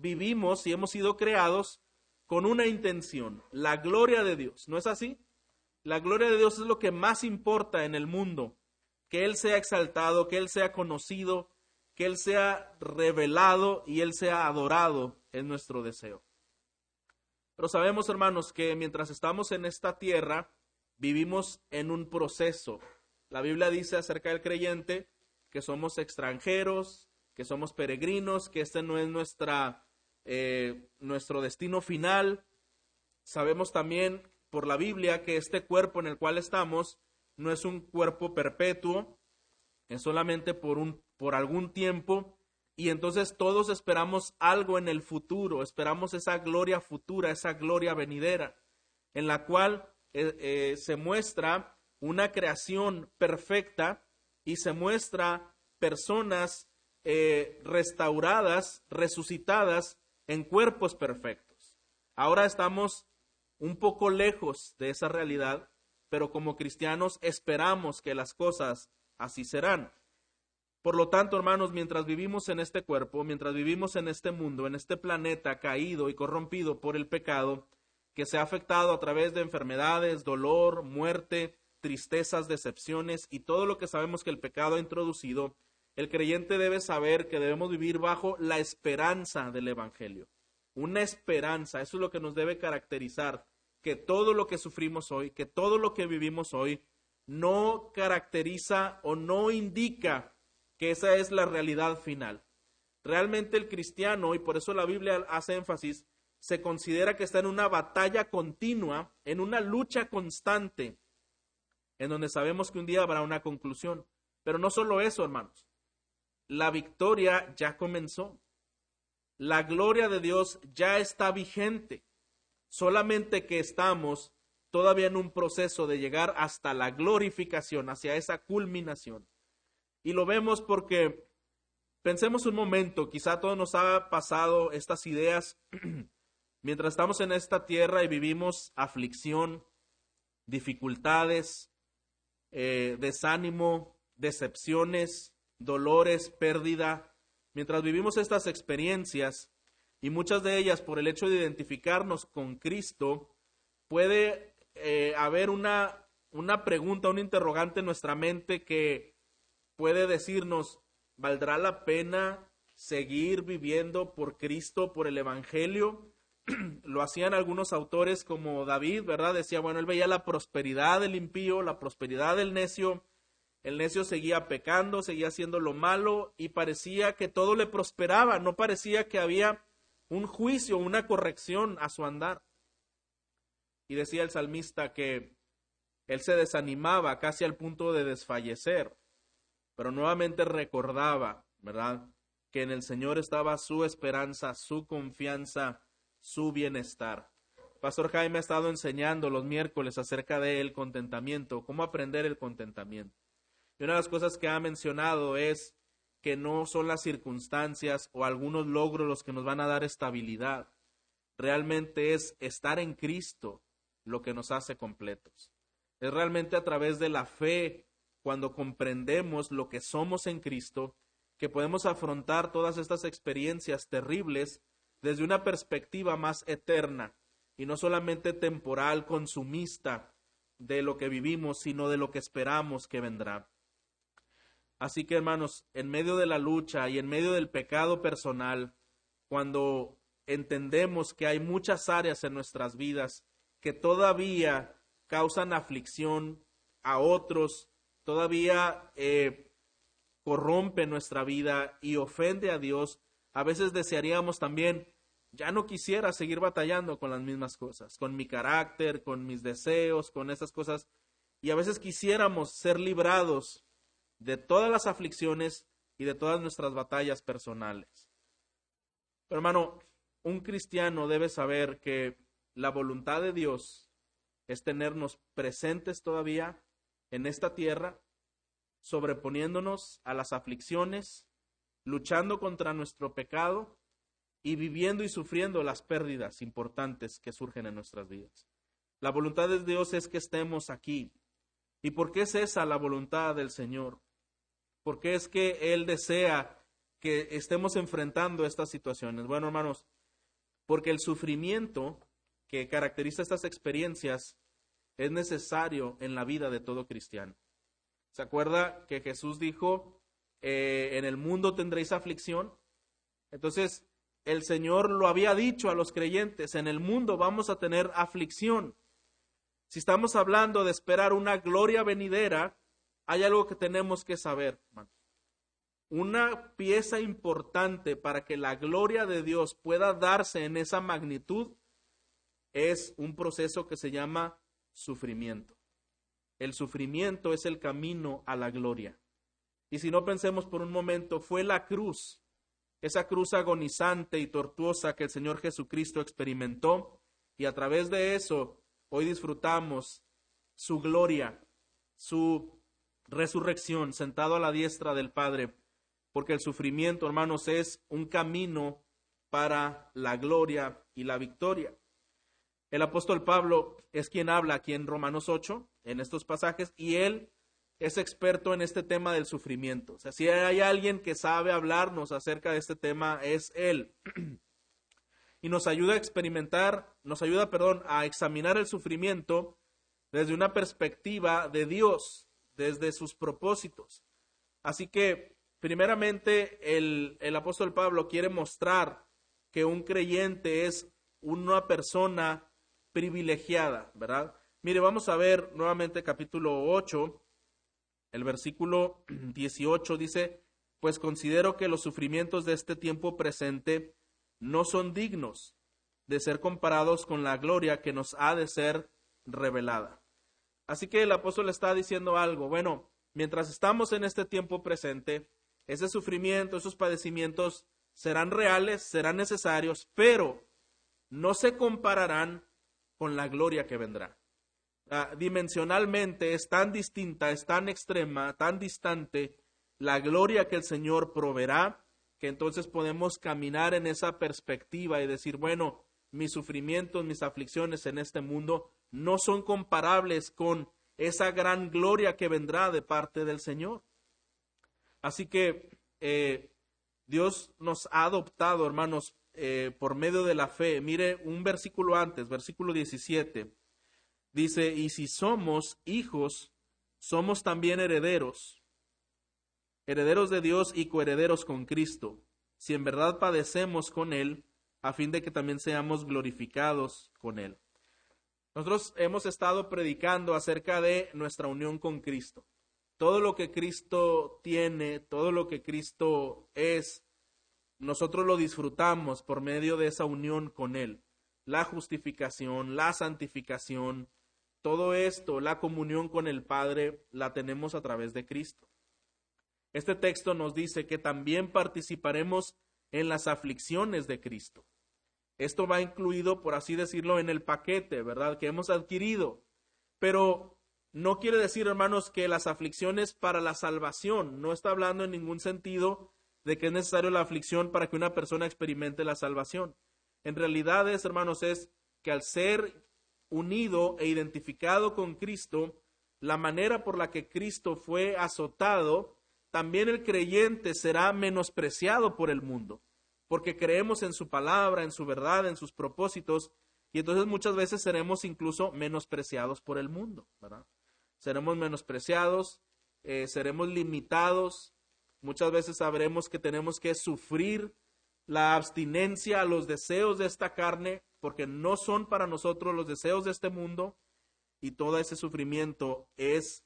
vivimos y hemos sido creados con una intención, la gloria de Dios. ¿No es así? La gloria de Dios es lo que más importa en el mundo, que Él sea exaltado, que Él sea conocido, que Él sea revelado y Él sea adorado es nuestro deseo. Pero sabemos, hermanos, que mientras estamos en esta tierra, vivimos en un proceso. La Biblia dice acerca del creyente que somos extranjeros, que somos peregrinos, que este no es nuestra, eh, nuestro destino final. Sabemos también por la Biblia que este cuerpo en el cual estamos no es un cuerpo perpetuo, es solamente por, un, por algún tiempo y entonces todos esperamos algo en el futuro, esperamos esa gloria futura, esa gloria venidera, en la cual eh, eh, se muestra una creación perfecta y se muestra personas restauradas, resucitadas en cuerpos perfectos. Ahora estamos un poco lejos de esa realidad, pero como cristianos esperamos que las cosas así serán. Por lo tanto, hermanos, mientras vivimos en este cuerpo, mientras vivimos en este mundo, en este planeta caído y corrompido por el pecado, que se ha afectado a través de enfermedades, dolor, muerte, tristezas, decepciones y todo lo que sabemos que el pecado ha introducido, el creyente debe saber que debemos vivir bajo la esperanza del Evangelio. Una esperanza, eso es lo que nos debe caracterizar, que todo lo que sufrimos hoy, que todo lo que vivimos hoy, no caracteriza o no indica que esa es la realidad final. Realmente el cristiano, y por eso la Biblia hace énfasis, se considera que está en una batalla continua, en una lucha constante, en donde sabemos que un día habrá una conclusión. Pero no solo eso, hermanos. La victoria ya comenzó. La gloria de Dios ya está vigente. Solamente que estamos todavía en un proceso de llegar hasta la glorificación, hacia esa culminación. Y lo vemos porque pensemos un momento, quizá a todos nos ha pasado estas ideas mientras estamos en esta tierra y vivimos aflicción, dificultades, eh, desánimo, decepciones, dolores, pérdida. Mientras vivimos estas experiencias, y muchas de ellas por el hecho de identificarnos con Cristo, puede eh, haber una, una pregunta, un interrogante en nuestra mente que puede decirnos, ¿valdrá la pena seguir viviendo por Cristo, por el Evangelio? lo hacían algunos autores como David, ¿verdad? Decía, bueno, él veía la prosperidad del impío, la prosperidad del necio. El necio seguía pecando, seguía haciendo lo malo y parecía que todo le prosperaba, no parecía que había un juicio, una corrección a su andar. Y decía el salmista que él se desanimaba casi al punto de desfallecer, pero nuevamente recordaba, ¿verdad? Que en el Señor estaba su esperanza, su confianza, su bienestar. Pastor Jaime ha estado enseñando los miércoles acerca del contentamiento, cómo aprender el contentamiento. Y una de las cosas que ha mencionado es que no son las circunstancias o algunos logros los que nos van a dar estabilidad. Realmente es estar en Cristo lo que nos hace completos. Es realmente a través de la fe, cuando comprendemos lo que somos en Cristo, que podemos afrontar todas estas experiencias terribles desde una perspectiva más eterna y no solamente temporal, consumista de lo que vivimos, sino de lo que esperamos que vendrá. Así que hermanos, en medio de la lucha y en medio del pecado personal, cuando entendemos que hay muchas áreas en nuestras vidas que todavía causan aflicción a otros, todavía eh, corrompe nuestra vida y ofende a Dios, a veces desearíamos también, ya no quisiera seguir batallando con las mismas cosas, con mi carácter, con mis deseos, con esas cosas. Y a veces quisiéramos ser librados de todas las aflicciones y de todas nuestras batallas personales. Pero hermano, un cristiano debe saber que la voluntad de Dios es tenernos presentes todavía en esta tierra, sobreponiéndonos a las aflicciones luchando contra nuestro pecado y viviendo y sufriendo las pérdidas importantes que surgen en nuestras vidas. La voluntad de Dios es que estemos aquí. ¿Y por qué es esa la voluntad del Señor? Porque es que Él desea que estemos enfrentando estas situaciones? Bueno, hermanos, porque el sufrimiento que caracteriza estas experiencias es necesario en la vida de todo cristiano. ¿Se acuerda que Jesús dijo, eh, en el mundo tendréis aflicción? Entonces, el Señor lo había dicho a los creyentes, en el mundo vamos a tener aflicción. Si estamos hablando de esperar una gloria venidera, hay algo que tenemos que saber, Una pieza importante para que la gloria de Dios pueda darse en esa magnitud es un proceso que se llama sufrimiento. El sufrimiento es el camino a la gloria. Y si no pensemos por un momento, fue la cruz, esa cruz agonizante y tortuosa que el Señor Jesucristo experimentó, y a través de eso hoy disfrutamos su gloria, su resurrección, sentado a la diestra del Padre, porque el sufrimiento, hermanos, es un camino para la gloria y la victoria. El apóstol Pablo es quien habla aquí en Romanos 8, en estos pasajes, y él es experto en este tema del sufrimiento. O sea, si hay alguien que sabe hablarnos acerca de este tema, es él. y nos ayuda a experimentar, nos ayuda, perdón, a examinar el sufrimiento desde una perspectiva de Dios, desde sus propósitos. Así que, primeramente, el, el apóstol Pablo quiere mostrar que un creyente es una persona privilegiada, ¿verdad? Mire, vamos a ver nuevamente capítulo 8, el versículo 18 dice, pues considero que los sufrimientos de este tiempo presente no son dignos de ser comparados con la gloria que nos ha de ser revelada. Así que el apóstol está diciendo algo. Bueno, mientras estamos en este tiempo presente, ese sufrimiento, esos padecimientos serán reales, serán necesarios, pero no se compararán con la gloria que vendrá. Ah, dimensionalmente es tan distinta, es tan extrema, tan distante la gloria que el Señor proveerá, que entonces podemos caminar en esa perspectiva y decir, bueno, mis sufrimientos, mis aflicciones en este mundo no son comparables con esa gran gloria que vendrá de parte del Señor. Así que eh, Dios nos ha adoptado, hermanos, eh, por medio de la fe. Mire un versículo antes, versículo 17. Dice, y si somos hijos, somos también herederos, herederos de Dios y coherederos con Cristo, si en verdad padecemos con Él, a fin de que también seamos glorificados con Él. Nosotros hemos estado predicando acerca de nuestra unión con Cristo. Todo lo que Cristo tiene, todo lo que Cristo es, nosotros lo disfrutamos por medio de esa unión con Él. La justificación, la santificación, todo esto, la comunión con el Padre, la tenemos a través de Cristo. Este texto nos dice que también participaremos en las aflicciones de Cristo. Esto va incluido, por así decirlo, en el paquete, ¿verdad? Que hemos adquirido. Pero no quiere decir, hermanos, que las aflicciones para la salvación, no está hablando en ningún sentido de que es necesario la aflicción para que una persona experimente la salvación. En realidad es, hermanos, es que al ser unido e identificado con Cristo, la manera por la que Cristo fue azotado, también el creyente será menospreciado por el mundo porque creemos en su palabra, en su verdad, en sus propósitos, y entonces muchas veces seremos incluso menospreciados por el mundo, ¿verdad? Seremos menospreciados, eh, seremos limitados, muchas veces sabremos que tenemos que sufrir la abstinencia a los deseos de esta carne, porque no son para nosotros los deseos de este mundo, y todo ese sufrimiento es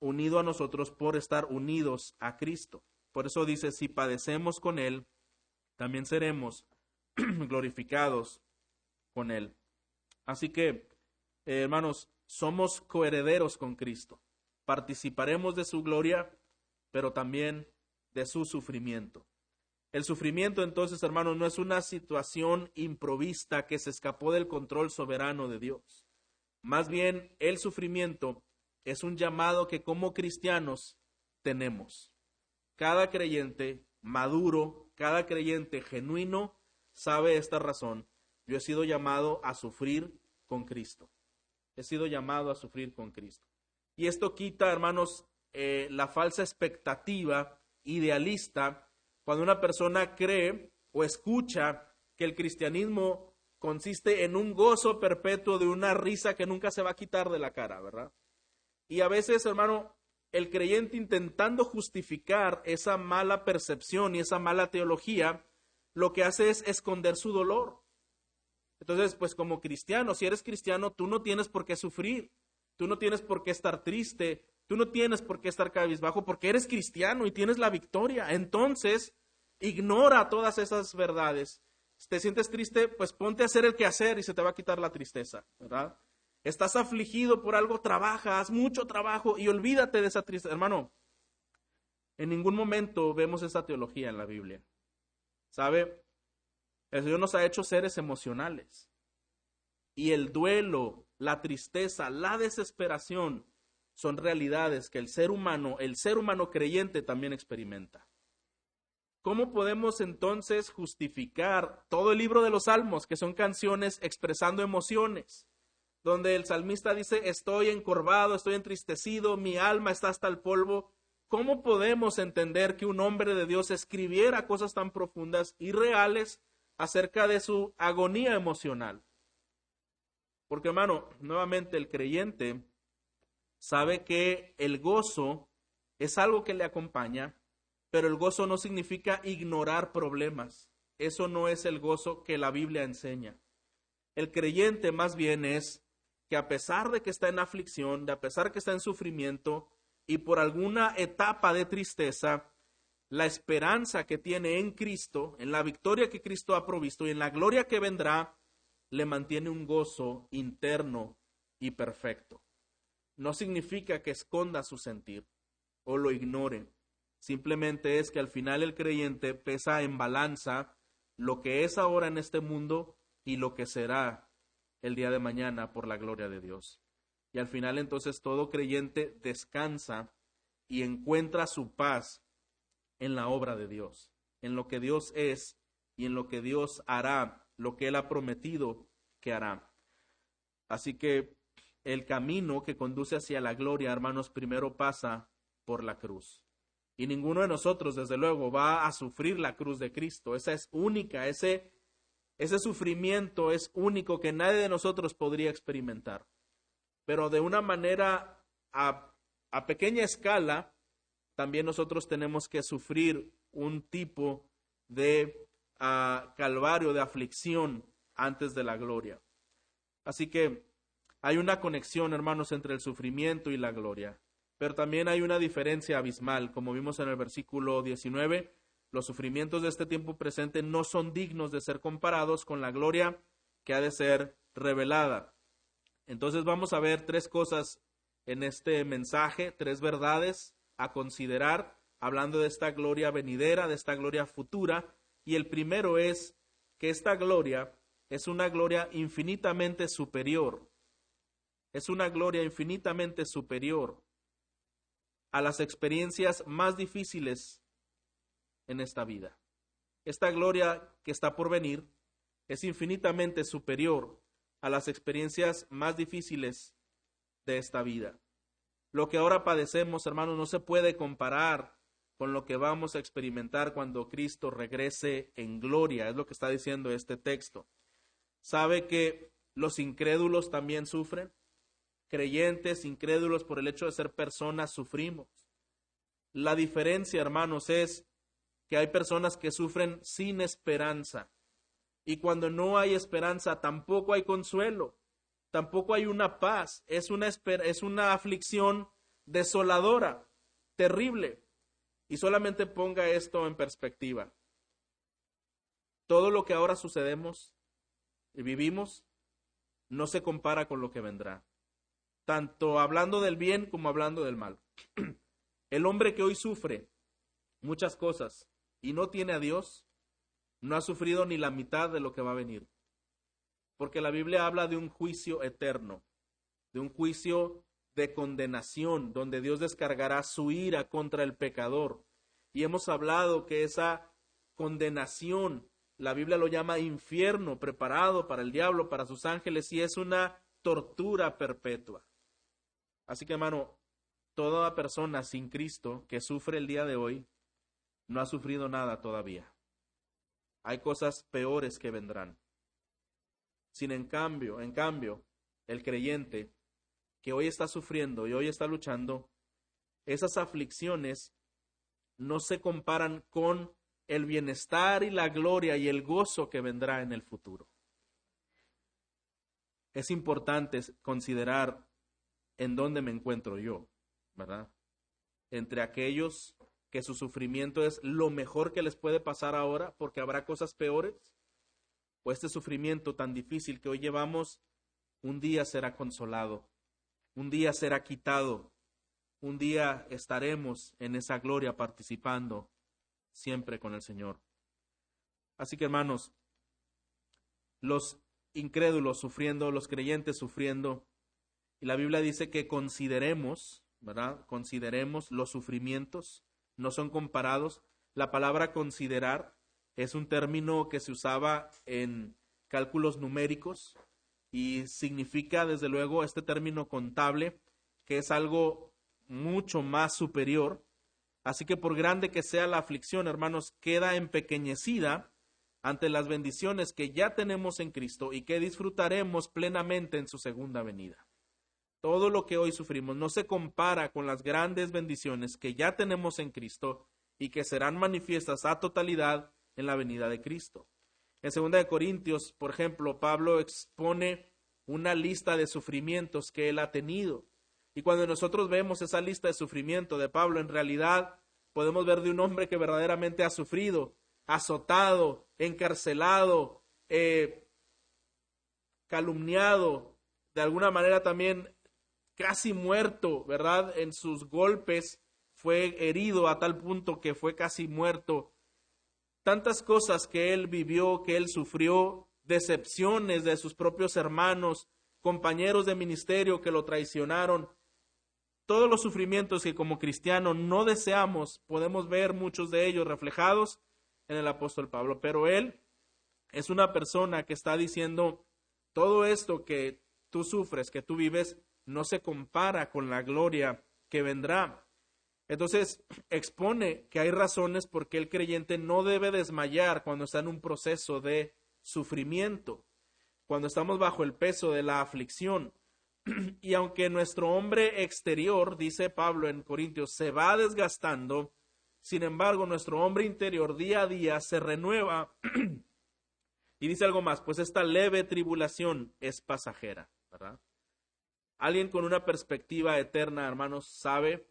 unido a nosotros por estar unidos a Cristo. Por eso dice, si padecemos con Él, también seremos glorificados con Él. Así que, eh, hermanos, somos coherederos con Cristo. Participaremos de su gloria, pero también de su sufrimiento. El sufrimiento entonces, hermanos, no es una situación improvista que se escapó del control soberano de Dios. Más bien, el sufrimiento es un llamado que como cristianos tenemos. Cada creyente maduro cada creyente genuino sabe esta razón. Yo he sido llamado a sufrir con Cristo. He sido llamado a sufrir con Cristo. Y esto quita, hermanos, eh, la falsa expectativa idealista Cuando una persona cree o escucha que el cristianismo consiste en un gozo perpetuo de una risa que nunca se va a quitar de la cara, ¿verdad? Y a veces, hermano, el creyente intentando justificar esa mala percepción y esa mala teología, lo que hace es esconder su dolor. Entonces, pues como cristiano, si eres cristiano, tú no tienes por qué sufrir, tú no tienes por qué estar triste, tú no tienes por qué estar cabizbajo, porque eres cristiano y tienes la victoria. Entonces, ignora todas esas verdades. Si te sientes triste, pues ponte a hacer el que hacer y se te va a quitar la tristeza, ¿verdad? Estás afligido por algo, trabaja, haz mucho trabajo y olvídate de esa tristeza. Hermano, en ningún momento vemos esa teología en la Biblia. ¿Sabe? El Señor nos ha hecho seres emocionales. Y el duelo, la tristeza, la desesperación son realidades que el ser humano, el ser humano creyente también experimenta. ¿Cómo podemos entonces justificar todo el libro de los salmos, que son canciones expresando emociones? Donde el salmista dice, estoy encorvado, estoy entristecido, mi alma está hasta el polvo. ¿Cómo podemos entender que un hombre de Dios escribiera cosas tan profundas y reales acerca de su agonía emocional? Porque hermano, nuevamente el creyente sabe que el gozo es algo que le acompaña, pero el gozo no significa ignorar problemas. Eso no es el gozo que la Biblia enseña. El creyente más bien es que a pesar de que está en aflicción, de a pesar que está en sufrimiento y por alguna etapa de tristeza, la esperanza que tiene en Cristo, en la victoria que Cristo ha provisto y en la gloria que vendrá, le mantiene un gozo interno y perfecto. No significa que esconda su sentir o lo ignore. Simplemente es que al final el creyente pesa en balanza lo que es ahora en este mundo y lo que será el día de mañana por la gloria de Dios. Y al final entonces todo creyente descansa y encuentra su paz en la obra de Dios, en lo que Dios es y en lo que Dios hará, lo que Él ha prometido que hará. Así que el camino que conduce hacia la gloria, hermanos, primero pasa por la cruz. Y ninguno de nosotros, desde luego, va a sufrir la cruz de Cristo. Esa es única, ese, ese sufrimiento es único que nadie de nosotros podría experimentar. Pero de una manera a, pequeña escala, también nosotros tenemos que sufrir un tipo de uh, calvario, de aflicción antes de la gloria. Así que hay una conexión, hermanos, entre el sufrimiento y la gloria. Pero también hay una diferencia abismal, como vimos en el versículo 19. Los sufrimientos de este tiempo presente no son dignos de ser comparados con la gloria que ha de ser revelada. Entonces vamos a ver tres cosas en este mensaje, tres verdades a considerar, hablando de esta gloria venidera, de esta gloria futura. Y el primero es que esta gloria es una gloria infinitamente superior. Es una gloria infinitamente superior a las experiencias más difíciles en esta vida. Esta gloria que está por venir es infinitamente superior a las experiencias más difíciles de esta vida. Lo que ahora padecemos, hermanos, no se puede comparar con lo que vamos a experimentar cuando Cristo regrese en gloria, es lo que está diciendo este texto. ¿Sabe que los incrédulos también sufren? creyentes, incrédulos, por el hecho de ser personas, sufrimos. La diferencia, hermanos, es que hay personas que sufren sin esperanza. Y cuando no hay esperanza, tampoco hay consuelo, tampoco hay una paz. Es una, es una aflicción desoladora, terrible. Y solamente ponga esto en perspectiva. Todo lo que ahora sucedemos y vivimos no se compara con lo que vendrá tanto hablando del bien como hablando del mal. El hombre que hoy sufre muchas cosas y no tiene a Dios, no ha sufrido ni la mitad de lo que va a venir. Porque la Biblia habla de un juicio eterno, de un juicio de condenación, donde Dios descargará su ira contra el pecador. Y hemos hablado que esa condenación, la Biblia lo llama infierno, preparado para el diablo, para sus ángeles, y es una tortura perpetua. Así que hermano, toda persona sin Cristo que sufre el día de hoy no ha sufrido nada todavía. Hay cosas peores que vendrán. Sin en cambio, en cambio, el creyente que hoy está sufriendo y hoy está luchando, esas aflicciones no se comparan con el bienestar y la gloria y el gozo que vendrá en el futuro. Es importante considerar en dónde me encuentro yo, ¿verdad? Entre aquellos que su sufrimiento es lo mejor que les puede pasar ahora porque habrá cosas peores, o este sufrimiento tan difícil que hoy llevamos, un día será consolado un día será quitado, un día estaremos en esa gloria participando siempre con el Señor. Así que hermanos, los incrédulos sufriendo, los creyentes sufriendo, y la Biblia dice que consideremos, ¿verdad? Consideremos los sufrimientos, no son comparados. La palabra considerar es un término que se usaba en cálculos numéricos, y significa desde luego este término contable que es algo mucho más superior. Así que por grande que sea la aflicción, hermanos, queda empequeñecida ante las bendiciones que ya tenemos en Cristo y que disfrutaremos plenamente en su segunda venida. Todo lo que hoy sufrimos no se compara con las grandes bendiciones que ya tenemos en Cristo y que serán manifiestas a totalidad en la venida de Cristo. En 2 Corintios, por ejemplo, Pablo expone una lista de sufrimientos que él ha tenido. Y cuando nosotros vemos esa lista de sufrimiento de Pablo, en realidad podemos ver de un hombre que verdaderamente ha sufrido, azotado, encarcelado, eh, calumniado, de alguna manera también casi muerto, ¿verdad? En sus golpes fue herido a tal punto que fue casi muerto. Tantas cosas que él vivió, que él sufrió, decepciones de sus propios hermanos, compañeros de ministerio que lo traicionaron, todos los sufrimientos que como cristiano no deseamos, podemos ver muchos de ellos reflejados en el apóstol Pablo, pero él es una persona que está diciendo, todo esto que tú sufres, que tú vives, no se compara con la gloria que vendrá. Entonces expone que hay razones por qué el creyente no debe desmayar cuando está en un proceso de sufrimiento, cuando estamos bajo el peso de la aflicción. Y aunque nuestro hombre exterior, dice Pablo en Corintios, se va desgastando, sin embargo nuestro hombre interior día a día se renueva. y dice algo más, pues esta leve tribulación es pasajera, ¿verdad? Alguien con una perspectiva eterna, hermanos, sabe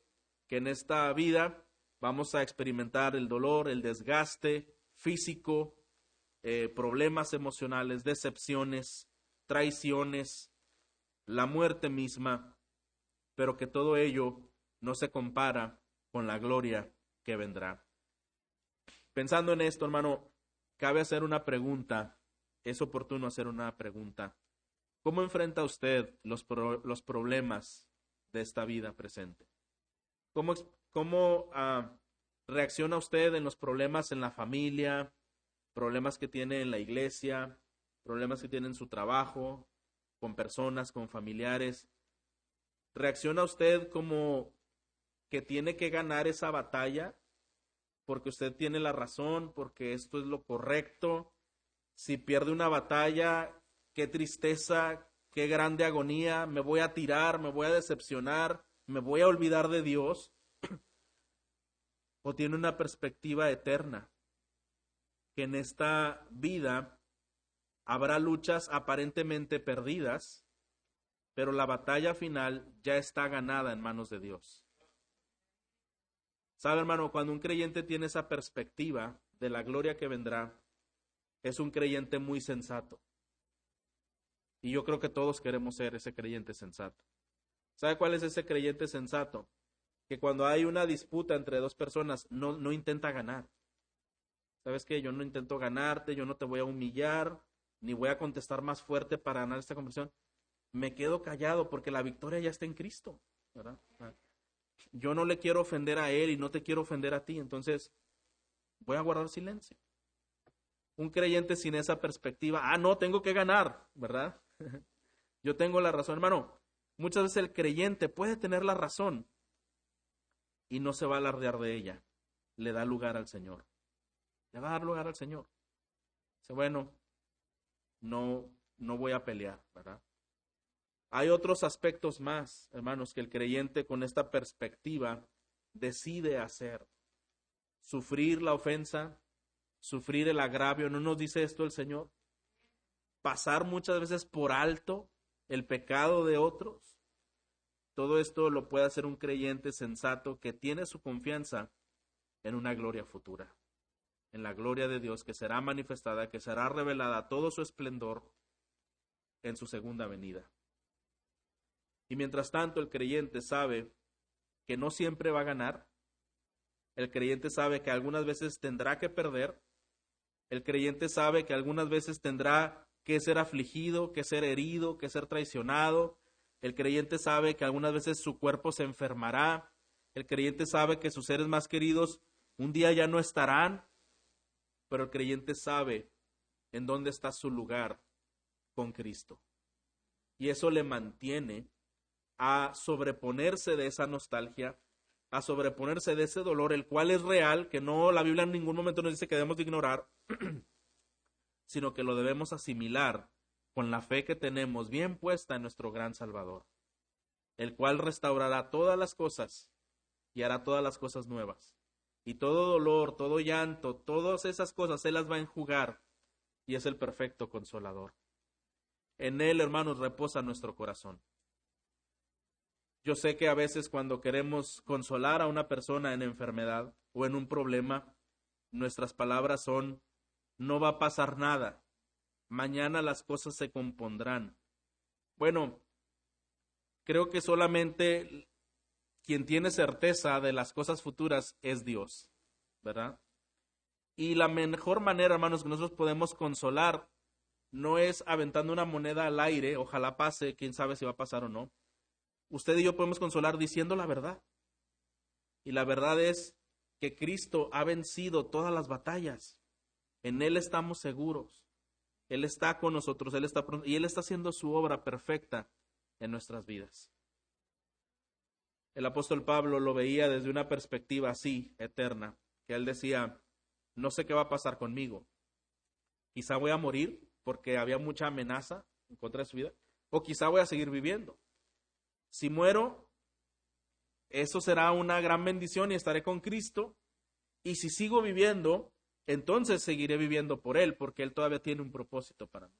que en esta vida vamos a experimentar el dolor, el desgaste físico, eh, problemas emocionales, decepciones, traiciones, la muerte misma, pero que todo ello no se compara con la gloria que vendrá. Pensando en esto, hermano, cabe hacer una pregunta, es oportuno hacer una pregunta. ¿Cómo enfrenta usted los, los problemas de esta vida presente? ¿Cómo, cómo ah, reacciona usted en los problemas en la familia, problemas que tiene en la iglesia, problemas que tiene en su trabajo, con personas, con familiares? ¿Reacciona usted como que tiene que ganar esa batalla porque usted tiene la razón, porque esto es lo correcto? Si pierde una batalla, qué tristeza, qué grande agonía, me voy a tirar, me voy a decepcionar, me voy a olvidar de Dios, o tiene una perspectiva eterna, que en esta vida habrá luchas aparentemente perdidas, pero la batalla final ya está ganada en manos de Dios. ¿Sabe, hermano? Cuando un creyente tiene esa perspectiva de la gloria que vendrá, es un creyente muy sensato. Y yo creo que todos queremos ser ese creyente sensato. ¿Sabe cuál es ese creyente sensato? Que cuando hay una disputa entre dos personas, no, no intenta ganar. ¿Sabes qué? Yo no intento ganarte, yo no te voy a humillar, ni voy a contestar más fuerte para ganar esta conversación. Me quedo callado porque la victoria ya está en Cristo. ¿verdad? Yo no le quiero ofender a Él y no te quiero ofender a ti, entonces voy a guardar silencio. Un creyente sin esa perspectiva, ah, no, tengo que ganar, ¿verdad? Yo tengo la razón, hermano. Muchas veces el creyente puede tener la razón y no se va a alardear de ella. le da lugar al Señor. Le va a dar lugar al Señor. Dice, bueno, no, no voy a pelear, ¿verdad? Hay otros aspectos más, hermanos, que el creyente con esta perspectiva decide hacer. Sufrir la ofensa, sufrir el agravio, ¿no nos dice esto el Señor? Pasar muchas veces por alto el pecado de otros. Todo esto lo puede hacer un creyente sensato que tiene su confianza en una gloria futura, en la gloria de Dios que será manifestada, que será revelada todo su esplendor en su segunda venida. Y mientras tanto el creyente sabe que no siempre va a ganar, el creyente sabe que algunas veces tendrá que perder, el creyente sabe que algunas veces tendrá que ser afligido, que ser herido, que ser traicionado, el creyente sabe que algunas veces su cuerpo se enfermará, el creyente sabe que sus seres más queridos un día ya no estarán, pero el creyente sabe en dónde está su lugar con Cristo. Y eso le mantiene a sobreponerse de esa nostalgia, a sobreponerse de ese dolor, el cual es real, que no la Biblia en ningún momento nos dice que debemos de ignorar, sino que lo debemos asimilar con la fe que tenemos bien puesta en nuestro gran Salvador, el cual restaurará todas las cosas y hará todas las cosas nuevas. Y todo dolor, todo llanto, todas esas cosas Él las va a enjugar y es el perfecto consolador. En Él, hermanos, reposa nuestro corazón. Yo sé que a veces cuando queremos consolar a una persona en enfermedad o en un problema, nuestras palabras son, no va a pasar nada, mañana las cosas se compondrán. Bueno, creo que solamente quien tiene certeza de las cosas futuras es Dios, ¿verdad? Y la mejor manera, hermanos, que nosotros podemos consolar no es aventando una moneda al aire, ojalá pase, quién sabe si va a pasar o no, usted y yo podemos consolar diciendo la verdad. Y la verdad es que Cristo ha vencido todas las batallas. En Él estamos seguros. Él está con nosotros, Él está y Él está haciendo su obra perfecta en nuestras vidas. El apóstol Pablo lo veía desde una perspectiva así, eterna, que él decía, no sé qué va a pasar conmigo. Quizá voy a morir porque había mucha amenaza en contra de su vida, o quizá voy a seguir viviendo. Si muero, eso será una gran bendición y estaré con Cristo. Y si sigo viviendo, entonces seguiré viviendo por Él, porque Él todavía tiene un propósito para mí.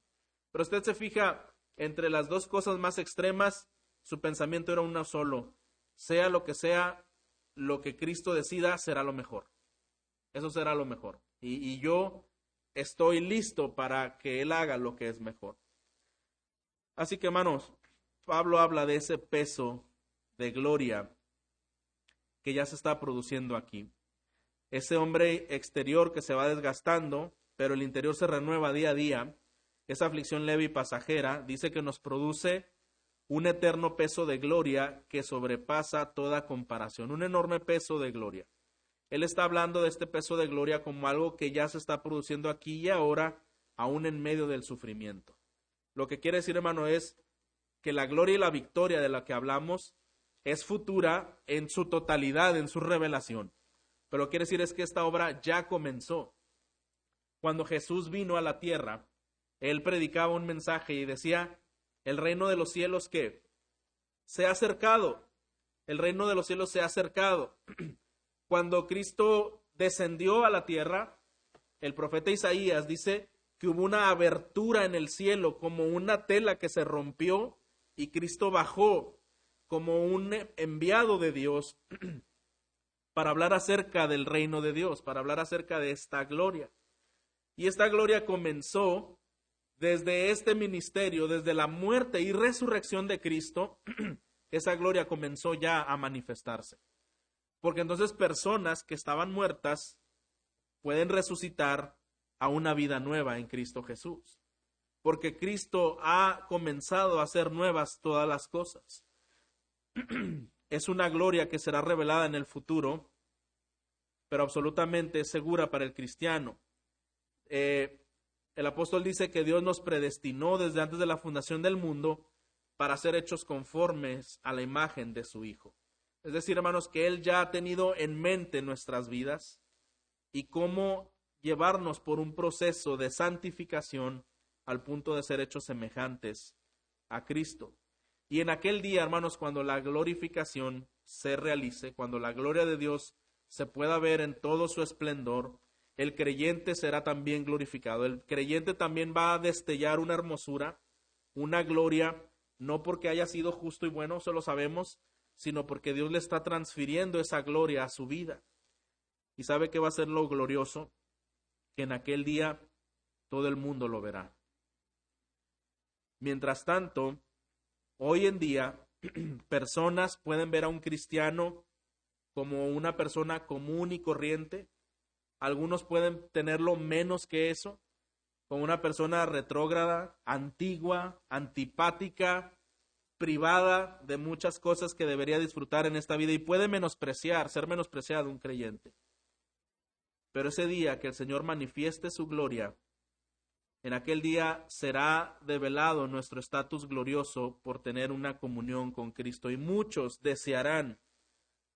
Pero usted se fija, entre las dos cosas más extremas, su pensamiento era uno solo. Sea lo que sea, lo que Cristo decida será lo mejor. Eso será lo mejor. Y, y yo estoy listo para que Él haga lo que es mejor. Así que, hermanos, Pablo habla de ese peso de gloria que ya se está produciendo aquí. Ese hombre exterior que se va desgastando, pero el interior se renueva día a día, esa aflicción leve y pasajera, dice que nos produce un eterno peso de gloria que sobrepasa toda comparación, un enorme peso de gloria. Él está hablando de este peso de gloria como algo que ya se está produciendo aquí y ahora, aún en medio del sufrimiento. Lo que quiere decir, hermano, es que la gloria y la victoria de la que hablamos es futura en su totalidad, en su revelación. Pero lo que quiere decir es que esta obra ya comenzó. Cuando Jesús vino a la tierra, él predicaba un mensaje y decía, el reino de los cielos que se ha acercado, el reino de los cielos se ha acercado. Cuando Cristo descendió a la tierra, el profeta Isaías dice que hubo una abertura en el cielo, como una tela que se rompió y Cristo bajó como un enviado de Dios para hablar acerca del reino de Dios, para hablar acerca de esta gloria. Y esta gloria comenzó desde este ministerio, desde la muerte y resurrección de Cristo, esa gloria comenzó ya a manifestarse. Porque entonces personas que estaban muertas pueden resucitar a una vida nueva en Cristo Jesús porque Cristo ha comenzado a hacer nuevas todas las cosas. es una gloria que será revelada en el futuro, pero absolutamente segura para el cristiano. Eh, el apóstol dice que Dios nos predestinó desde antes de la fundación del mundo para ser hechos conformes a la imagen de su Hijo. Es decir, hermanos, que Él ya ha tenido en mente nuestras vidas, y cómo llevarnos por un proceso de santificación al punto de ser hechos semejantes a Cristo. Y en aquel día, hermanos, cuando la glorificación se realice, cuando la gloria de Dios se pueda ver en todo su esplendor, el creyente será también glorificado. El creyente también va a destellar una hermosura, una gloria, no porque haya sido justo y bueno, eso lo sabemos, sino porque Dios le está transfiriendo esa gloria a su vida. Y sabe que va a ser lo glorioso, que en aquel día todo el mundo lo verá. Mientras tanto, hoy en día, personas pueden ver a un cristiano como una persona común y corriente. Algunos pueden tenerlo menos que eso, como una persona retrógrada, antigua, antipática, privada de muchas cosas que debería disfrutar en esta vida y puede menospreciar, ser menospreciado un creyente. Pero ese día que el Señor manifieste su gloria, en aquel día será develado nuestro estatus glorioso por tener una comunión con Cristo y muchos desearán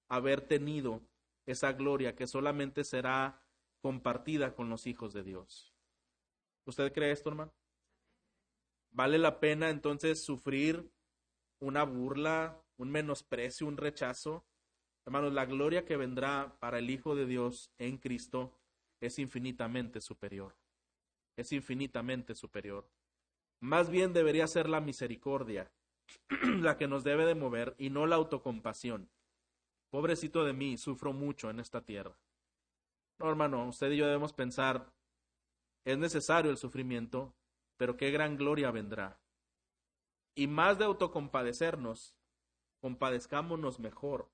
haber tenido esa gloria que solamente será compartida con los hijos de Dios. ¿Usted cree esto, hermano? ¿Vale la pena entonces sufrir una burla, un menosprecio, un rechazo? Hermanos, la gloria que vendrá para el Hijo de Dios en Cristo es infinitamente superior es infinitamente superior. Más bien debería ser la misericordia la que nos debe de mover y no la autocompasión. Pobrecito de mí, sufro mucho en esta tierra. No, hermano, usted y yo debemos pensar, es necesario el sufrimiento, pero qué gran gloria vendrá. Y más de autocompadecernos, compadezcámonos mejor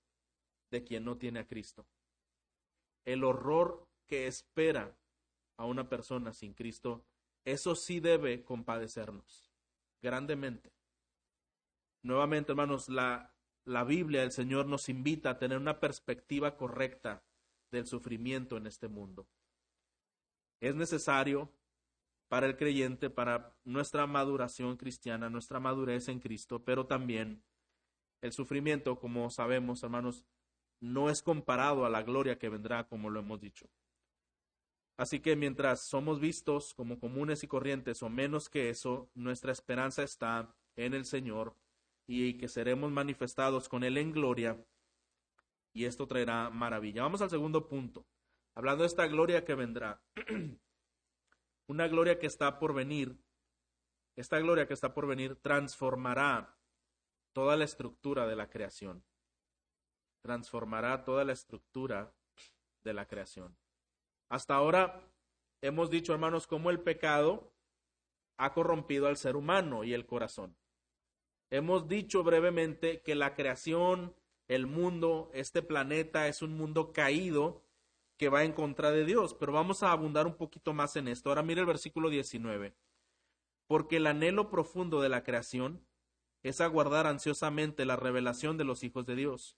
de quien no tiene a Cristo. El horror que espera a una persona sin Cristo, eso sí debe compadecernos grandemente. Nuevamente, hermanos, la, la Biblia, el Señor nos invita a tener una perspectiva correcta del sufrimiento en este mundo. Es necesario para el creyente, para nuestra maduración cristiana, nuestra madurez en Cristo, pero también el sufrimiento, como sabemos, hermanos, no es comparado a la gloria que vendrá, como lo hemos dicho. Así que mientras somos vistos como comunes y corrientes o menos que eso, nuestra esperanza está en el Señor y que seremos manifestados con Él en gloria y esto traerá maravilla. Vamos al segundo punto, hablando de esta gloria que vendrá. Una gloria que está por venir, esta gloria que está por venir transformará toda la estructura de la creación. Transformará toda la estructura de la creación. Hasta ahora hemos dicho, hermanos, cómo el pecado ha corrompido al ser humano y el corazón. Hemos dicho brevemente que la creación, el mundo, este planeta es un mundo caído que va en contra de Dios, pero vamos a abundar un poquito más en esto. Ahora mire el versículo 19. Porque el anhelo profundo de la creación es aguardar ansiosamente la revelación de los hijos de Dios,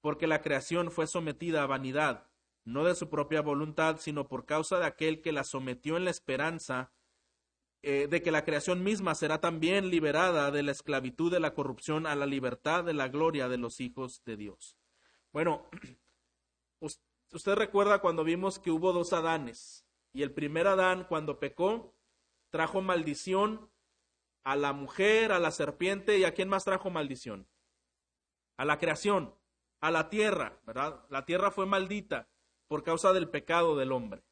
porque la creación fue sometida a vanidad no de su propia voluntad, sino por causa de aquel que la sometió en la esperanza eh, de que la creación misma será también liberada de la esclavitud de la corrupción a la libertad de la gloria de los hijos de Dios. Bueno, usted recuerda cuando vimos que hubo dos Adanes, y el primer Adán cuando pecó trajo maldición a la mujer, a la serpiente, y a quién más trajo maldición? A la creación, a la tierra, ¿verdad? La tierra fue maldita por causa del pecado del hombre.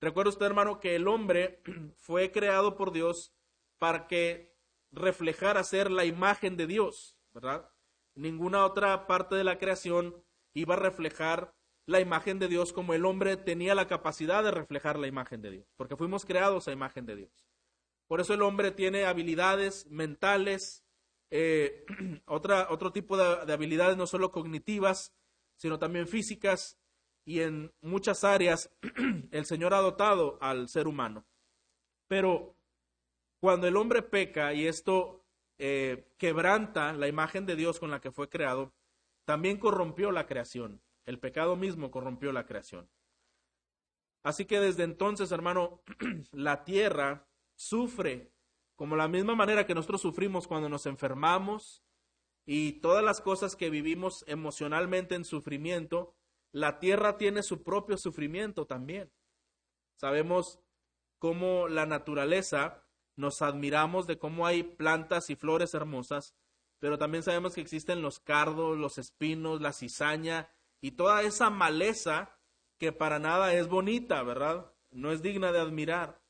Recuerda usted, hermano, que el hombre fue creado por Dios para que reflejara ser la imagen de Dios, ¿verdad? Ninguna otra parte de la creación iba a reflejar la imagen de Dios como el hombre tenía la capacidad de reflejar la imagen de Dios, porque fuimos creados a imagen de Dios. Por eso el hombre tiene habilidades mentales, eh, otra, otro tipo de habilidades no solo cognitivas, sino también físicas, y en muchas áreas el Señor ha dotado al ser humano. Pero cuando el hombre peca y esto eh, quebranta la imagen de Dios con la que fue creado, también corrompió la creación. El pecado mismo corrompió la creación. Así que desde entonces, hermano, la tierra sufre como la misma manera que nosotros sufrimos cuando nos enfermamos y todas las cosas que vivimos emocionalmente en sufrimiento, la tierra tiene su propio sufrimiento también. Sabemos cómo la naturaleza nos admiramos de cómo hay plantas y flores hermosas, pero también sabemos que existen los cardos, los espinos, la cizaña y toda esa maleza que para nada es bonita, ¿verdad? No es digna de admirar.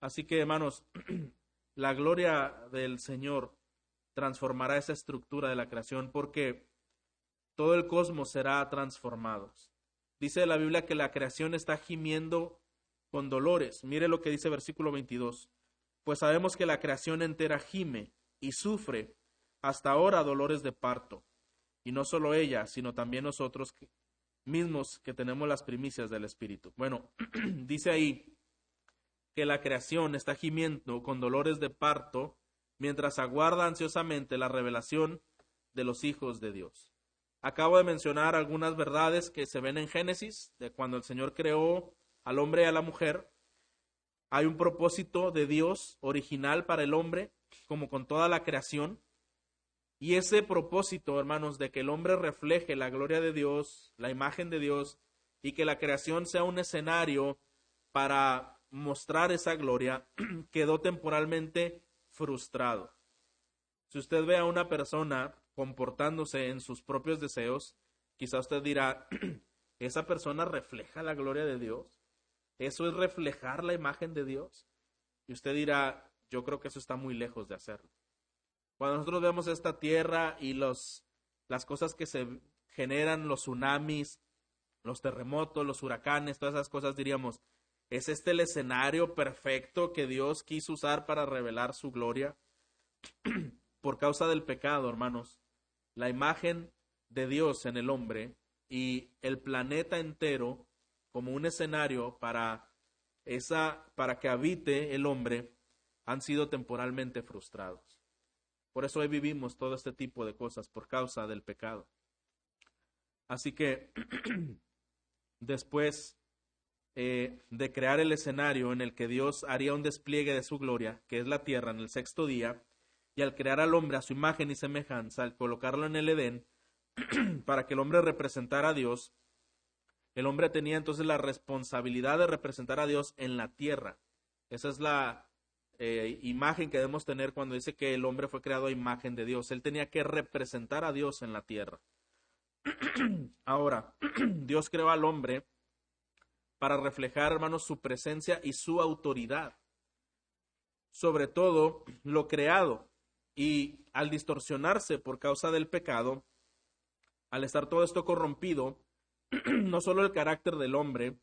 Así que, hermanos, la gloria del Señor transformará esa estructura de la creación porque todo el cosmos será transformado. Dice la Biblia que la creación está gimiendo con dolores. Mire lo que dice versículo 22. Pues sabemos que la creación entera gime y sufre hasta ahora dolores de parto. Y no solo ella, sino también nosotros mismos que tenemos las primicias del Espíritu. Bueno, dice ahí que la creación está gimiendo con dolores de parto mientras aguarda ansiosamente la revelación de los hijos de Dios. Acabo de mencionar algunas verdades que se ven en Génesis, de cuando el Señor creó al hombre y a la mujer. Hay un propósito de Dios original para el hombre, como con toda la creación. Y ese propósito, hermanos, de que el hombre refleje la gloria de Dios, la imagen de Dios, y que la creación sea un escenario para mostrar esa gloria, quedó temporalmente frustrado. Si usted ve a una persona comportándose en sus propios deseos, quizá usted dirá, ¿esa persona refleja la gloria de Dios? ¿Eso es reflejar la imagen de Dios? Y usted dirá, yo creo que eso está muy lejos de hacerlo. Cuando nosotros vemos esta tierra y los, las cosas que se generan, los tsunamis, los terremotos, los huracanes, todas esas cosas, diríamos, ¿es este el escenario perfecto que Dios quiso usar para revelar su gloria? Por causa del pecado, hermanos, la imagen de Dios en el hombre y el planeta entero como un escenario para esa para que habite el hombre han sido temporalmente frustrados. Por eso hoy vivimos todo este tipo de cosas por causa del pecado. Así que después eh, de crear el escenario en el que Dios haría un despliegue de su gloria, que es la tierra, en el sexto día, y al crear al hombre a su imagen y semejanza, al colocarlo en el Edén, para que el hombre representara a Dios, el hombre tenía entonces la responsabilidad de representar a Dios en la tierra. Esa es la eh, imagen que debemos tener cuando dice que el hombre fue creado a imagen de Dios. Él tenía que representar a Dios en la tierra. Ahora, Dios creó al hombre para reflejar, hermanos, su presencia y su autoridad. Sobre todo lo creado. Y al distorsionarse por causa del pecado, al estar todo esto corrompido, no solo el carácter del hombre,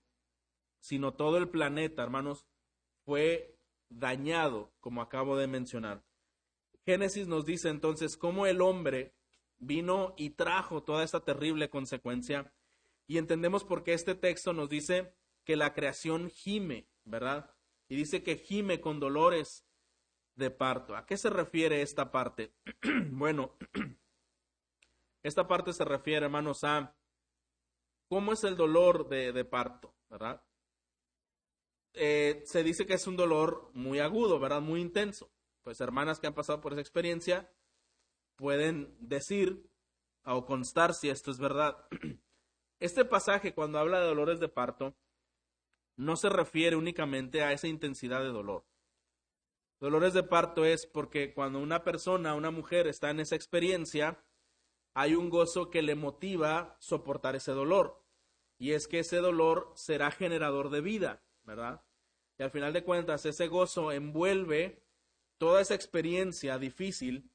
sino todo el planeta, hermanos, fue dañado, como acabo de mencionar. Génesis nos dice entonces cómo el hombre vino y trajo toda esta terrible consecuencia. Y entendemos por qué este texto nos dice que la creación gime, ¿verdad? Y dice que gime con dolores de parto. ¿A qué se refiere esta parte? bueno, esta parte se refiere, hermanos, a ¿Cómo es el dolor de, parto? ¿Verdad? Eh, se dice que es un dolor muy agudo, ¿verdad? Muy intenso. Pues hermanas que han pasado por esa experiencia pueden decir o constar si esto es verdad. Este pasaje, cuando habla de dolores de parto, no se refiere únicamente a esa intensidad de dolor. Dolores de parto es porque cuando una persona, una mujer está en esa experiencia, hay un gozo que le motiva soportar ese dolor. Y es que ese dolor será generador de vida, ¿verdad? Y al final de cuentas, ese gozo envuelve toda esa experiencia difícil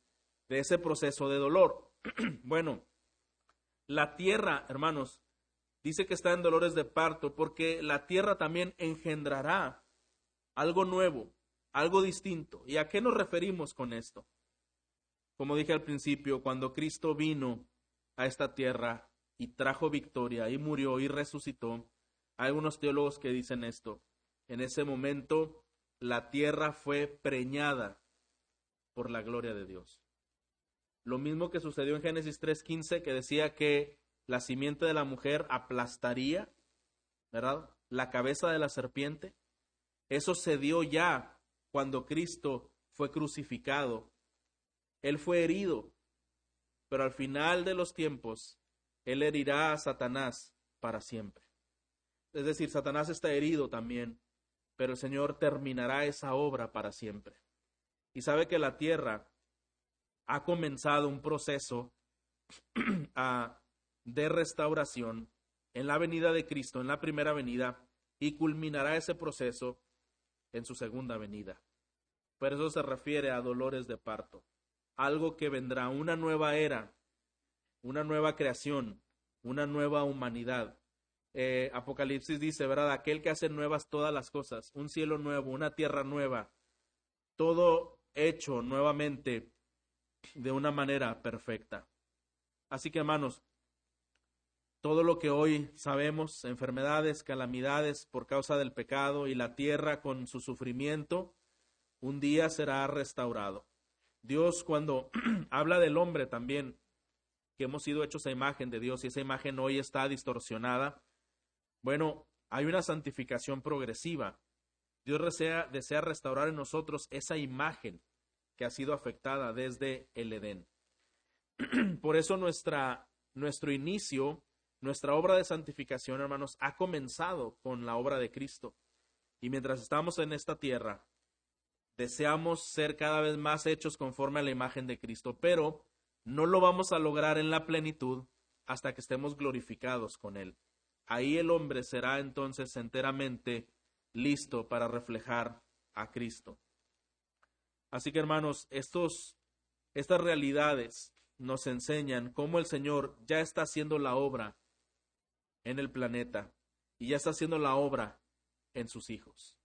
de ese proceso de dolor. bueno, la tierra, hermanos, dice que está en dolores de parto porque la tierra también engendrará algo nuevo, algo distinto. ¿Y a qué nos referimos con esto? Como dije al principio, cuando Cristo vino a esta tierra y trajo victoria y murió y resucitó, hay algunos teólogos que dicen esto. En ese momento la tierra fue preñada por la gloria de Dios. Lo mismo que sucedió en Génesis 3.15, que decía que la simiente de la mujer aplastaría, ¿verdad? La cabeza de la serpiente. Eso se dio ya cuando Cristo fue crucificado él fue herido, pero al final de los tiempos, Él herirá a Satanás para siempre. Es decir, Satanás está herido también, pero el Señor terminará esa obra para siempre. Y sabe que la tierra ha comenzado un proceso de restauración en la venida de Cristo, en la primera venida, y culminará ese proceso en su segunda venida. Por eso se refiere a dolores de parto, algo que vendrá, una nueva era, una nueva creación, una nueva humanidad. Eh, Apocalipsis dice, ¿verdad? Aquel que hace nuevas todas las cosas, un cielo nuevo, una tierra nueva, todo hecho nuevamente de una manera perfecta. Así que hermanos, todo lo que hoy sabemos, enfermedades, calamidades por causa del pecado y la tierra con su sufrimiento, un día será restaurado. Dios cuando habla del hombre también, que hemos sido hechos a imagen de Dios y esa imagen hoy está distorsionada, bueno, hay una santificación progresiva. Dios desea, restaurar en nosotros esa imagen que ha sido afectada desde el Edén. Por eso nuestra, nuestro inicio nuestra obra de santificación, hermanos, ha comenzado con la obra de Cristo. Y mientras estamos en esta tierra, deseamos ser cada vez más hechos conforme a la imagen de Cristo, pero no lo vamos a lograr en la plenitud hasta que estemos glorificados con Él. Ahí el hombre será entonces enteramente listo para reflejar a Cristo. Así que hermanos, estos, estas realidades nos enseñan cómo el Señor ya está haciendo la obra en el planeta y ya está haciendo la obra en sus hijos.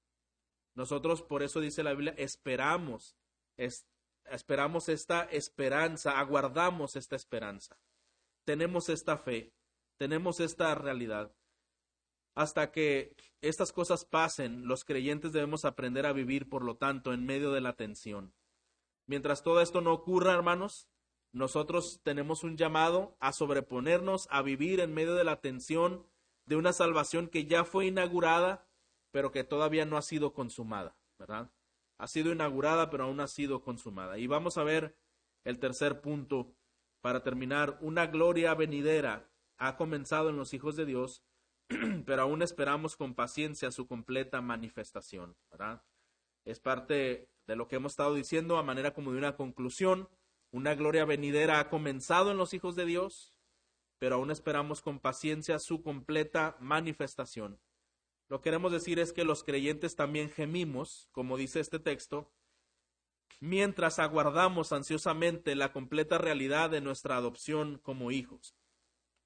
Nosotros, por eso dice la Biblia, esperamos, esperamos esta esperanza, aguardamos esta esperanza. Tenemos esta fe, tenemos esta realidad. Hasta que estas cosas pasen, los creyentes debemos aprender a vivir, por lo tanto, en medio de la tensión. Mientras todo esto no ocurra, hermanos, nosotros tenemos un llamado a sobreponernos, a vivir en medio de la tensión de una salvación que ya fue inaugurada, pero que todavía no ha sido consumada, ¿verdad? Ha sido inaugurada, pero aún no ha sido consumada. Y vamos a ver el tercer punto para terminar. Una gloria venidera ha comenzado en los hijos de Dios, pero aún esperamos con paciencia su completa manifestación, ¿verdad? Es parte de lo que hemos estado diciendo a manera como de una conclusión. Una gloria venidera ha comenzado en los hijos de Dios, pero aún esperamos con paciencia su completa manifestación. Lo que queremos decir es que los creyentes también gemimos, como dice este texto, mientras aguardamos ansiosamente la completa realidad de nuestra adopción como hijos.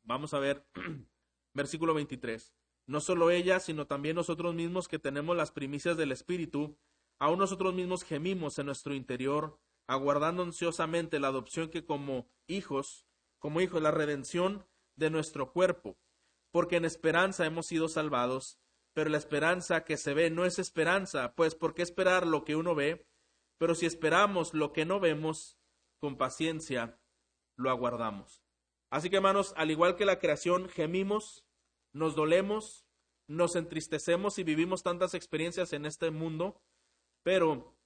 Vamos a ver versículo 23. No solo ella, sino también nosotros mismos que tenemos las primicias del Espíritu, aún nosotros mismos gemimos en nuestro interior, aguardando ansiosamente la adopción que como hijos, como hijos, la redención de nuestro cuerpo, porque en esperanza hemos sido salvados, pero la esperanza que se ve no es esperanza, pues ¿por qué esperar lo que uno ve? Pero si esperamos lo que no vemos, con paciencia lo aguardamos. Así que hermanos, al igual que la creación, gemimos, nos dolemos, nos entristecemos y vivimos tantas experiencias en este mundo, pero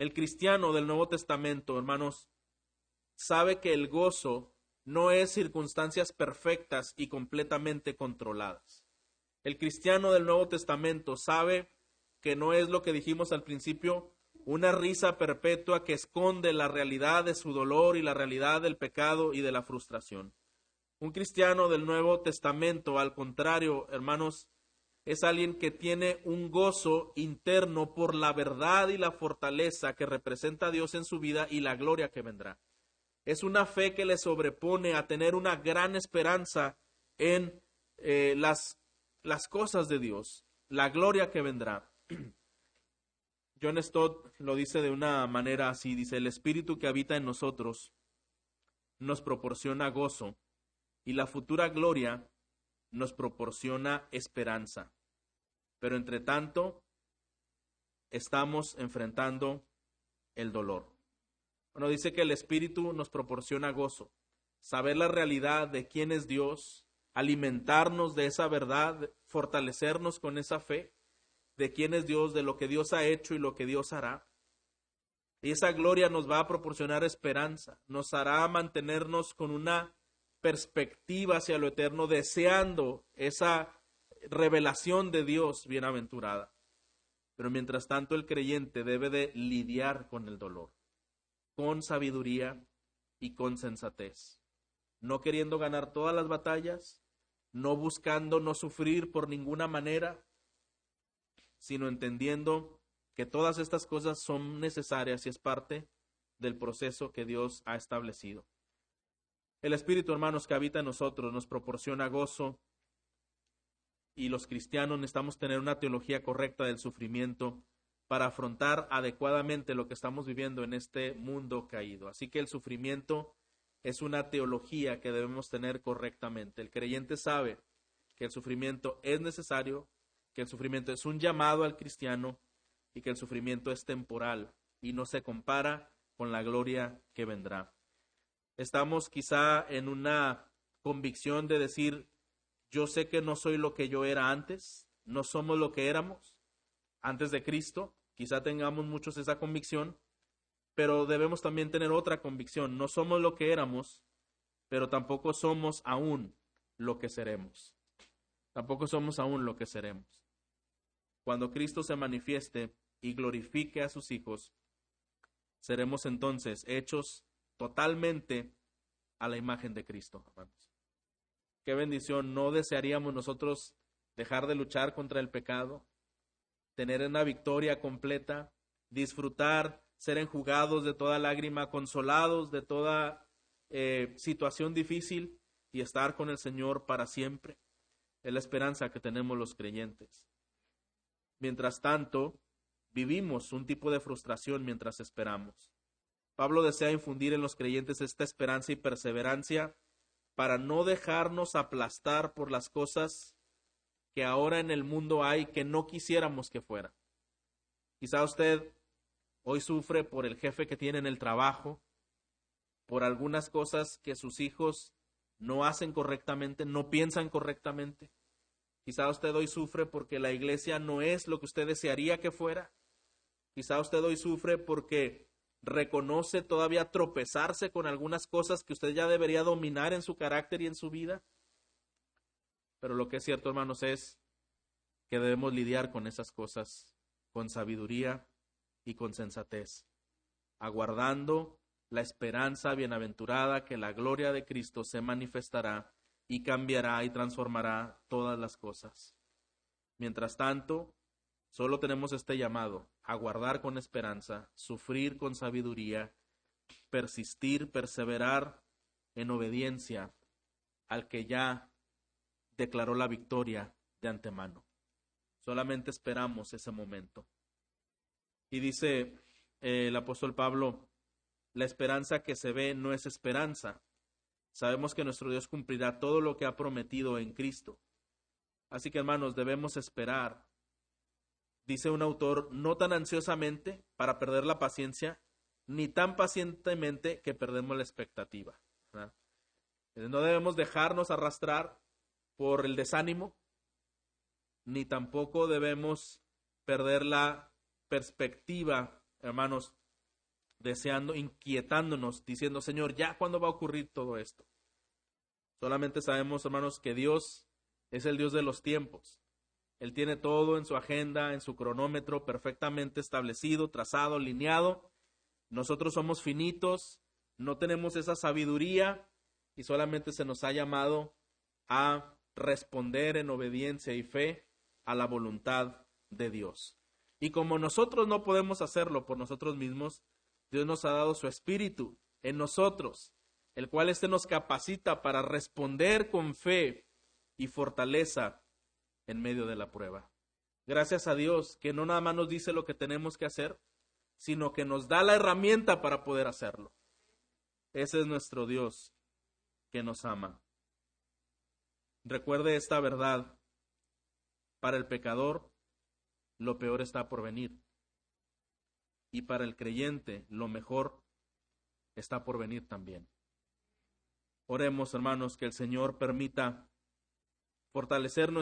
el cristiano del Nuevo Testamento, hermanos, sabe que el gozo no es circunstancias perfectas y completamente controladas. El cristiano del Nuevo Testamento sabe que no es lo que dijimos al principio, una risa perpetua que esconde la realidad de su dolor y la realidad del pecado y de la frustración. Un cristiano del Nuevo Testamento, al contrario, hermanos, es alguien que tiene un gozo interno por la verdad y la fortaleza que representa a Dios en su vida y la gloria que vendrá. Es una fe que le sobrepone a tener una gran esperanza en eh, las, las cosas de Dios, la gloria que vendrá. John Stott lo dice de una manera así, dice, el espíritu que habita en nosotros nos proporciona gozo y la futura gloria nos proporciona esperanza. Pero entre tanto, estamos enfrentando el dolor. Bueno, dice que el Espíritu nos proporciona gozo, saber la realidad de quién es Dios, alimentarnos de esa verdad, fortalecernos con esa fe de quién es Dios, de lo que Dios ha hecho y lo que Dios hará. Y esa gloria nos va a proporcionar esperanza, nos hará mantenernos con una perspectiva hacia lo eterno, deseando esa revelación de Dios bienaventurada. Pero mientras tanto el creyente debe de lidiar con el dolor, con sabiduría y con sensatez, no queriendo ganar todas las batallas, no buscando no sufrir por ninguna manera, sino entendiendo que todas estas cosas son necesarias y es parte del proceso que Dios ha establecido. El Espíritu, hermanos, que habita en nosotros nos proporciona gozo y los cristianos necesitamos tener una teología correcta del sufrimiento para afrontar adecuadamente lo que estamos viviendo en este mundo caído. Así que el sufrimiento es una teología que debemos tener correctamente. El creyente sabe que el sufrimiento es necesario, que el sufrimiento es un llamado al cristiano y que el sufrimiento es temporal y no se compara con la gloria que vendrá. Estamos quizá en una convicción de decir, yo sé que no soy lo que yo era antes, no somos lo que éramos antes de Cristo, quizá tengamos muchos esa convicción, pero debemos también tener otra convicción, no somos lo que éramos, pero tampoco somos aún lo que seremos. Tampoco somos aún lo que seremos. Cuando Cristo se manifieste y glorifique a sus hijos, seremos entonces hechos totalmente a la imagen de Cristo, Qué bendición, no desearíamos nosotros dejar de luchar contra el pecado, tener una victoria completa, disfrutar, ser enjugados de toda lágrima, consolados de toda eh, situación difícil y estar con el Señor para siempre. Es la esperanza que tenemos los creyentes. Mientras tanto, vivimos un tipo de frustración mientras esperamos. Pablo desea infundir en los creyentes esta esperanza y perseverancia para no dejarnos aplastar por las cosas que ahora en el mundo hay que no quisiéramos que fuera. Quizá usted hoy sufre por el jefe que tiene en el trabajo, por algunas cosas que sus hijos no hacen correctamente, no piensan correctamente. Quizá usted hoy sufre porque la iglesia no es lo que usted desearía que fuera. Quizá usted hoy sufre porque reconoce todavía tropezarse con algunas cosas que usted ya debería dominar en su carácter y en su vida. Pero lo que es cierto, hermanos, es que debemos lidiar con esas cosas con sabiduría y con sensatez, aguardando la esperanza bienaventurada que la gloria de Cristo se manifestará y cambiará y transformará todas las cosas. Mientras tanto, solo tenemos este llamado, aguardar con esperanza, sufrir con sabiduría, persistir, perseverar en obediencia al que ya declaró la victoria de antemano. Solamente esperamos ese momento. Y dice eh, el apóstol Pablo, la esperanza que se ve no es esperanza. Sabemos que nuestro Dios cumplirá todo lo que ha prometido en Cristo. Así que hermanos, debemos esperar. Dice un autor, no tan ansiosamente para perder la paciencia, ni tan pacientemente que perdemos la expectativa. No debemos dejarnos arrastrar por el desánimo, ni tampoco debemos perder la perspectiva, hermanos, deseando, inquietándonos, diciendo, Señor, ¿ya cuándo va a ocurrir todo esto? Solamente sabemos, hermanos, que Dios es el Dios de los tiempos. Él tiene todo en su agenda, en su cronómetro perfectamente establecido, trazado, lineado. Nosotros somos finitos, no tenemos esa sabiduría y solamente se nos ha llamado a responder en obediencia y fe a la voluntad de Dios. Y como nosotros no podemos hacerlo por nosotros mismos, Dios nos ha dado su espíritu en nosotros, el cual éste nos capacita para responder con fe y fortaleza en medio de la prueba. Gracias a Dios que no nada más nos dice lo que tenemos que hacer, sino que nos da la herramienta para poder hacerlo. Ese es nuestro Dios que nos ama. Recuerde esta verdad. Para el pecador, lo peor está por venir. Y para el creyente, lo mejor está por venir también. Oremos, hermanos, que el Señor permita fortalecer